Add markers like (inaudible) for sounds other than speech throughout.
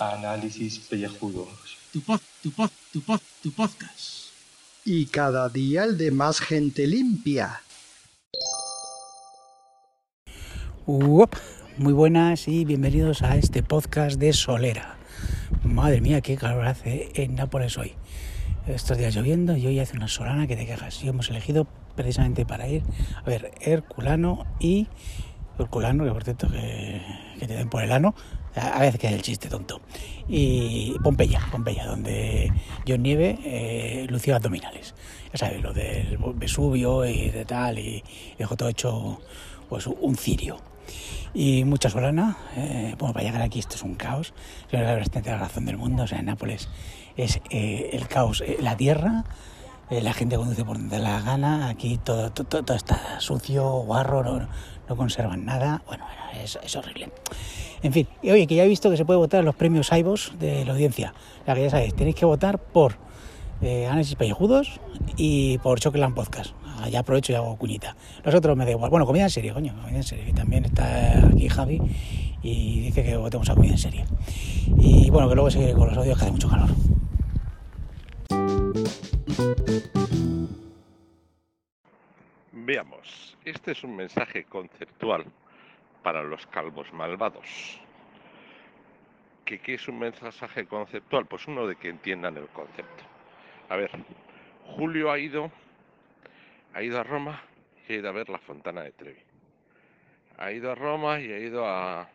Análisis pellejudos. Tu pod, tu pod, tu pod, tu podcast. Y cada día el de más gente limpia. Uop, Muy buenas y bienvenidos a este podcast de Solera. Madre mía, qué calor hace en Nápoles hoy. Estos días lloviendo y hoy hace una solana que te quejas. Y hemos elegido precisamente para ir a ver Herculano y Herculano, que por cierto que, te den por el ano, a veces que es el chiste tonto. Y Pompeya, Pompeya, donde John Nieve eh, abdominales. Ya sabes, lo del Vesubio y de tal, y dejó todo hecho pues un cirio. Y mucha solana, eh, bueno, para llegar aquí esto es un caos. Yo la verdad la razón del mundo, o sea, en Nápoles es eh, el caos, eh, la tierra, la gente conduce por donde la gana, aquí todo, está sucio, guarro, no, conservan nada, bueno, bueno es, horrible. En fin, y oye, que ya he visto que se puede votar los premios Aibos de la audiencia, la que ya sabéis, tenéis que votar por Análisis Pellejudos y por Chocolate Podcast. Ya aprovecho y hago cuñita. Los otros me da igual. Bueno, comida en serie, coño, comida en serie. También está aquí Javi y dice que votemos a comida en serie. Y bueno, que luego seguiré con los audios que hace mucho calor. Veamos, este es un mensaje conceptual para los calvos malvados. ¿Qué, ¿Qué es un mensaje conceptual? Pues uno de que entiendan el concepto. A ver, Julio ha ido, ha ido a Roma y ha ido a ver la Fontana de Trevi. Ha ido a Roma y ha ido a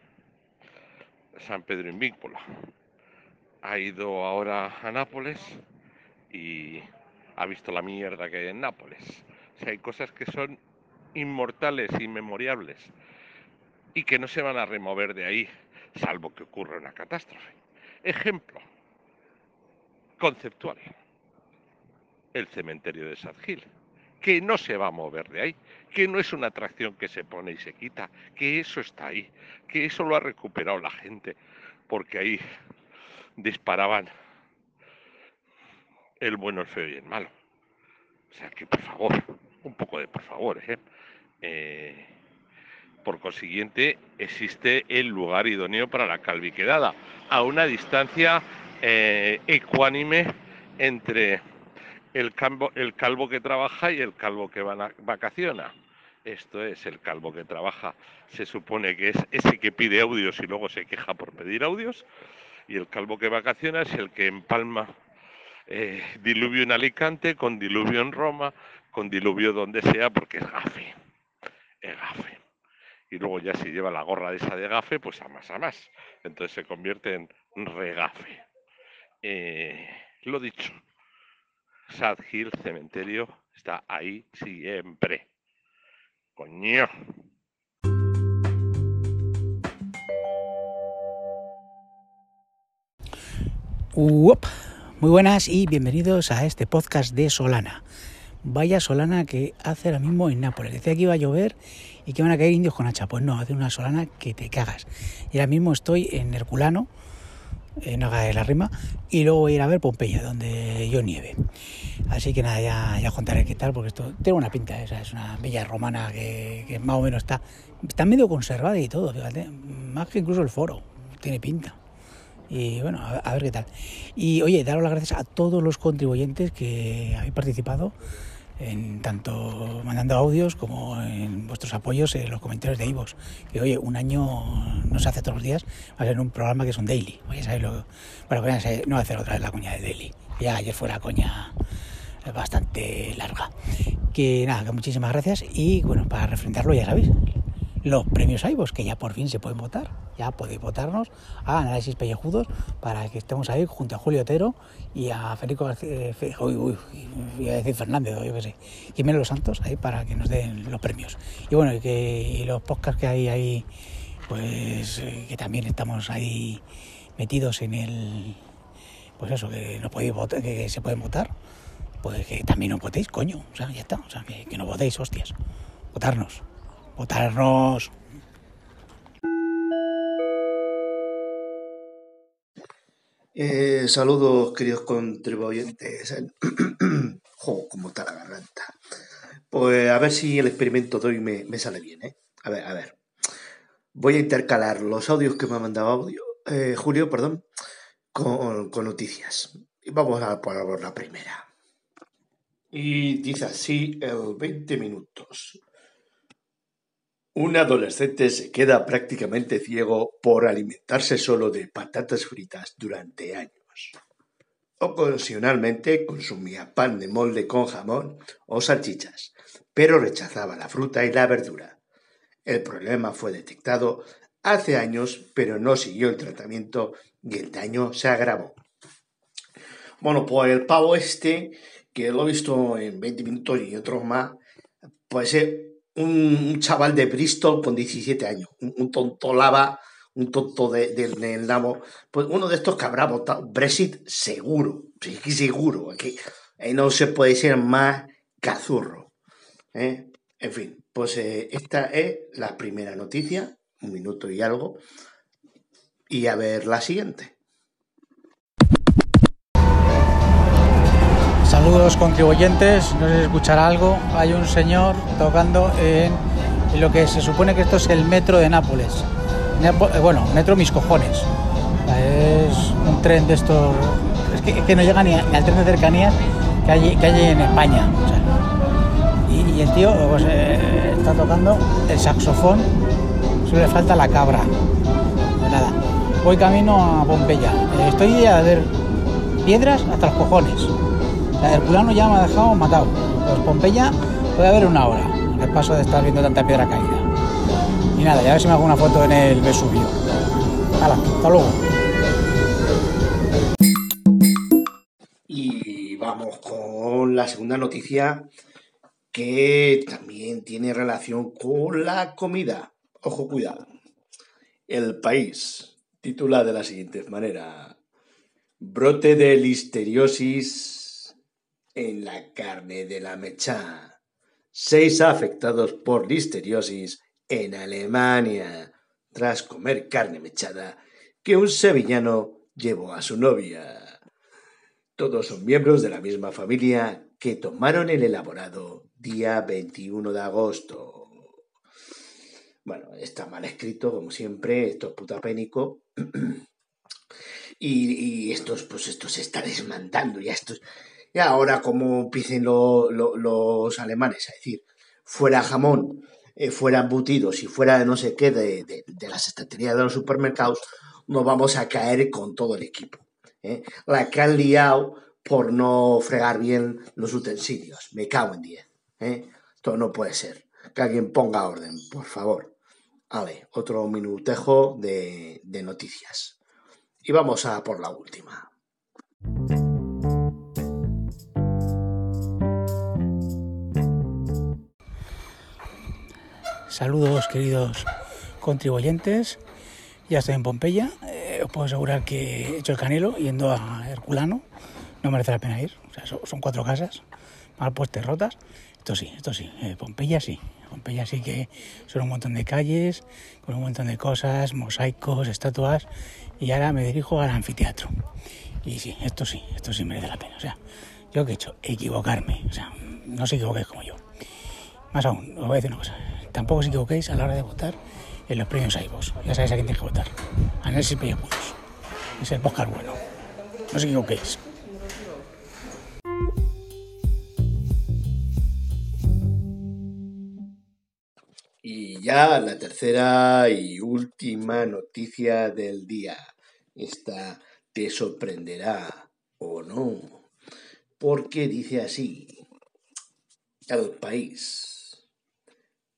San Pedro in. Ha ido ahora a Nápoles y ha visto la mierda que hay en Nápoles. Hay cosas que son inmortales, inmemorables y que no se van a remover de ahí, salvo que ocurra una catástrofe. Ejemplo conceptual. El cementerio de Sadgil, que no se va a mover de ahí, que no es una atracción que se pone y se quita, que eso está ahí, que eso lo ha recuperado la gente, porque ahí disparaban el bueno, el feo y el malo. O sea que, por favor, un poco de por favor. ¿eh? Eh, por consiguiente, existe el lugar idóneo para la calviquedada, a una distancia eh, ecuánime entre el, calvo, el calvo que trabaja y el calvo que vacaciona. Esto es, el calvo que trabaja se supone que es ese que pide audios y luego se queja por pedir audios, y el calvo que vacaciona es el que empalma eh, diluvio en Alicante, con diluvio en Roma, con diluvio donde sea, porque es gafe, es gafe. Y luego ya si lleva la gorra de esa de gafe, pues a más a más. Entonces se convierte en regafe. Eh, lo dicho, Sad Hill Cementerio está ahí siempre. Coño. Muy buenas y bienvenidos a este podcast de Solana. Vaya Solana que hace ahora mismo en Nápoles. Decía que iba a llover y que iban a caer indios con hacha. Pues no, hace una Solana que te cagas. Y ahora mismo estoy en Herculano, en Haga de la Rima, y luego ir a ver Pompeya, donde yo nieve. Así que nada, ya, ya contaré qué tal, porque esto tiene una pinta, esa es una villa romana que, que más o menos está, está medio conservada y todo, fíjate, más que incluso el foro, tiene pinta. Y bueno, a, a, ver qué tal. Y oye, daros las gracias a todos los contribuyentes que habéis participado, en tanto mandando audios como en vuestros apoyos en los comentarios de Ivos. Que oye, un año no se hace todos los días, va a ser un programa que es un daily. Oye, ¿sabes lo, bueno, voy a hacer, no voy a hacer otra vez la coña de daily. Ya ayer fue la coña bastante larga. Que nada, que muchísimas gracias y bueno, para refrendarlo ya sabéis, los premios AIBOS, que ya por fin se pueden votar. Ya podéis votarnos a Análisis Pellejudos para que estemos ahí junto a Julio Otero y a Federico eh, a decir Fernández, yo qué sé, Jiménez Los Santos, ahí para que nos den los premios. Y bueno, y, que, y los podcasts que hay ahí, pues eh, que también estamos ahí metidos en el, pues eso, que, no podéis votar, que se pueden votar, pues que también nos votéis, coño, o sea, ya está, o sea, que, que nos votéis, hostias, votarnos votarnos. Eh, saludos, queridos contribuyentes. (clears throat) jo, cómo está la garganta. Pues a ver si el experimento de hoy me, me sale bien, ¿eh? A ver, a ver. Voy a intercalar los audios que me ha mandado audio, eh, Julio, perdón, con, con noticias. Y vamos a por la primera. Y dice así el 20 minutos. Un adolescente se queda prácticamente ciego por alimentarse solo de patatas fritas durante años. Ocasionalmente consumía pan de molde con jamón o salchichas, pero rechazaba la fruta y la verdura. El problema fue detectado hace años, pero no siguió el tratamiento y el daño se agravó. Bueno, pues el pavo este, que lo he visto en 20 minutos y otros más, pues es un, chaval de Bristol con 17 años, un, tonto lava, un tonto del de, Namo, pues uno de estos que habrá votado Brexit seguro, sí, seguro, aquí no se puede ser más cazurro. ¿eh? En fin, pues eh, esta es la primera noticia, un minuto y algo, y a ver la siguiente. Saludos contribuyentes, no sé si escuchará algo. Hay un señor tocando en, lo que se supone que esto es el metro de Nápoles. Eh, bueno, metro mis cojones. Es un tren de estos. Es que, no llega ni, al tren de cercanías que hay, que hay en España. y, el tío pues, eh, está tocando el saxofón, solo le falta la cabra. Pues nada, voy camino a Pompeya. Eh, estoy a ver piedras hasta los cojones. La Herculano ya me ha dejado matado. Pues Pompeya puede haber una hora, el paso de estar viendo tanta piedra caída. Y nada, ya a ver si me hago una foto en el Vesubio. Hala, hasta luego. Y vamos con la segunda noticia que también tiene relación con la comida. Ojo, cuidado. El país titula de la siguiente manera. Brote de listeriosis en la carne de la mecha. Seis afectados por listeriosis en Alemania tras comer carne mechada que un sevillano llevó a su novia. Todos son miembros de la misma familia que tomaron el elaborado día 21 de agosto. Bueno, está mal escrito, como siempre, esto es putapénico. (clears throat) y, y esto, pues esto se está desmandando, ya esto, y ahora, como empiecen los alemanes a decir, fuera jamón, eh, fuera embutidos y fuera de no sé qué de, de, las estanterías de los supermercados, nos vamos a caer con todo el equipo. ¿eh? La que han liado por no fregar bien los utensilios. Me cago en diez. ¿eh? Esto no puede ser. Que alguien ponga orden, por favor. Vale, otro minutejo de, de noticias. Y vamos a por la última. Saludos queridos contribuyentes. Ya estoy en Pompeya. Eh, os puedo asegurar que he hecho el canelo yendo a Herculano. No merece la pena ir. O sea, son, cuatro casas mal puestas rotas. Esto sí, esto sí. Eh, Pompeya sí. Pompeya sí que son un montón de calles, con un montón de cosas, mosaicos, estatuas. Y ahora me dirijo al anfiteatro. Y sí, esto sí, esto sí merece la pena. O sea, yo que he hecho, equivocarme. O sea, no se equivoquéis como yo. Más aún, os voy a decir una cosa tampoco os equivoquéis a la hora de votar en los premios iVoox. Ya sabéis a quién tenéis que votar. Análisis Pellejudos. Es el podcast bueno. No os equivoquéis. Y ya la tercera y última noticia del día. Esta te sorprenderá o no. Porque dice así. El país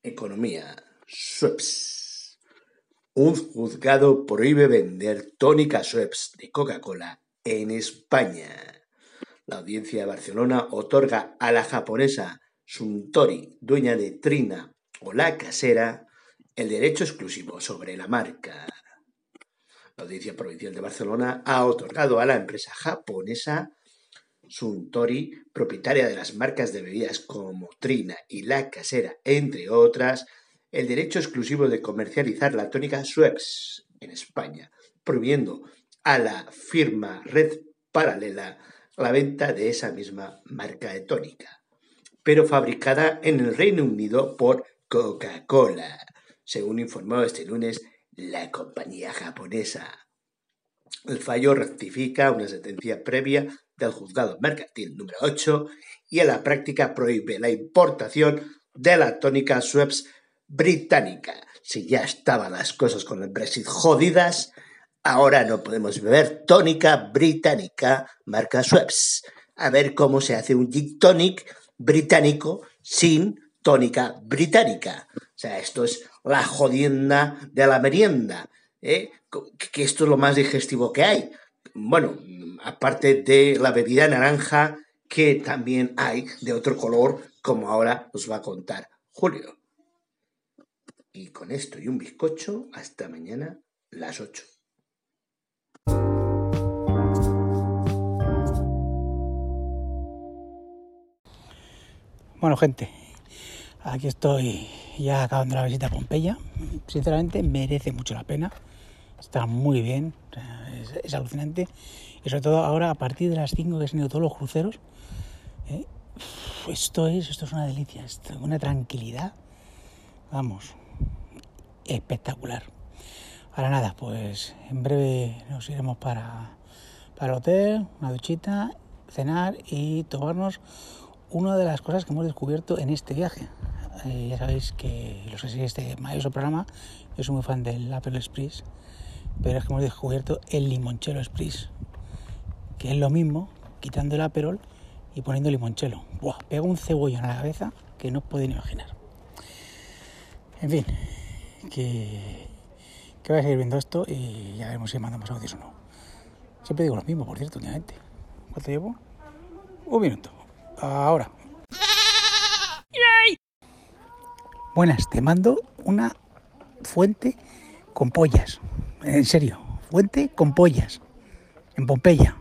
Economía. Schweppes. Un juzgado prohíbe vender tónica Schweppes de Coca-Cola en España. La audiencia de Barcelona otorga a la japonesa Suntory, dueña de Trina o La Casera, el derecho exclusivo sobre la marca. La Audiencia Provincial de Barcelona ha otorgado a la empresa japonesa Suntory, propietaria de las marcas de bebidas como Trina y La Casera, entre otras, el derecho exclusivo de comercializar la tónica Schweppes en España, prohibiendo a la firma Red Paralela la venta de esa misma marca de tónica. pero fabricada en el Reino Unido por Coca-Cola, según informó este lunes la compañía japonesa. El fallo rectifica una sentencia previa del juzgado mercantil número 8 y en la práctica prohíbe la importación de la tónica Schweppes británica. Si ya estaban las cosas con el Brexit jodidas, ahora no podemos beber tónica británica marca Schweppes. A ver cómo se hace un gin tonic británico sin tónica británica. O sea, esto es la jodienda de la merienda. ¿eh? Que esto es lo más digestivo que hay. Bueno, aparte de la bebida naranja que también hay de otro color, como ahora os va a contar Julio. Y con esto y un bizcocho, hasta mañana las 8. Bueno, gente, aquí estoy ya acabando la visita a Pompeya. Sinceramente, merece mucho la pena. Está muy bien, es, alucinante. Y sobre todo ahora, a partir de las 5 que han ido todos los cruceros, ¿eh? esto, es, esto es una delicia, es una tranquilidad. Vamos, espectacular. Ahora nada, pues en breve nos iremos para, para el hotel, una duchita, cenar y tomarnos una de las cosas que hemos descubierto en este viaje. Eh, ya sabéis que los que siguen este maravilloso programa, yo soy muy fan del Apple Express, pero es que hemos descubierto el limonchelo Express, que es lo mismo, quitando el Aperol y poniendo limonchelo. Buah, pega un cebollón a la cabeza que no os podéis imaginar. En fin, que, que voy a seguir viendo esto y ya veremos si mandamos audios o no. Siempre digo lo mismo, por cierto, últimamente. ¿Cuánto llevo? Un minuto. Ahora. Buenas, te mando una fuente con pollas. En serio, fuente con pollas. En Pompeya.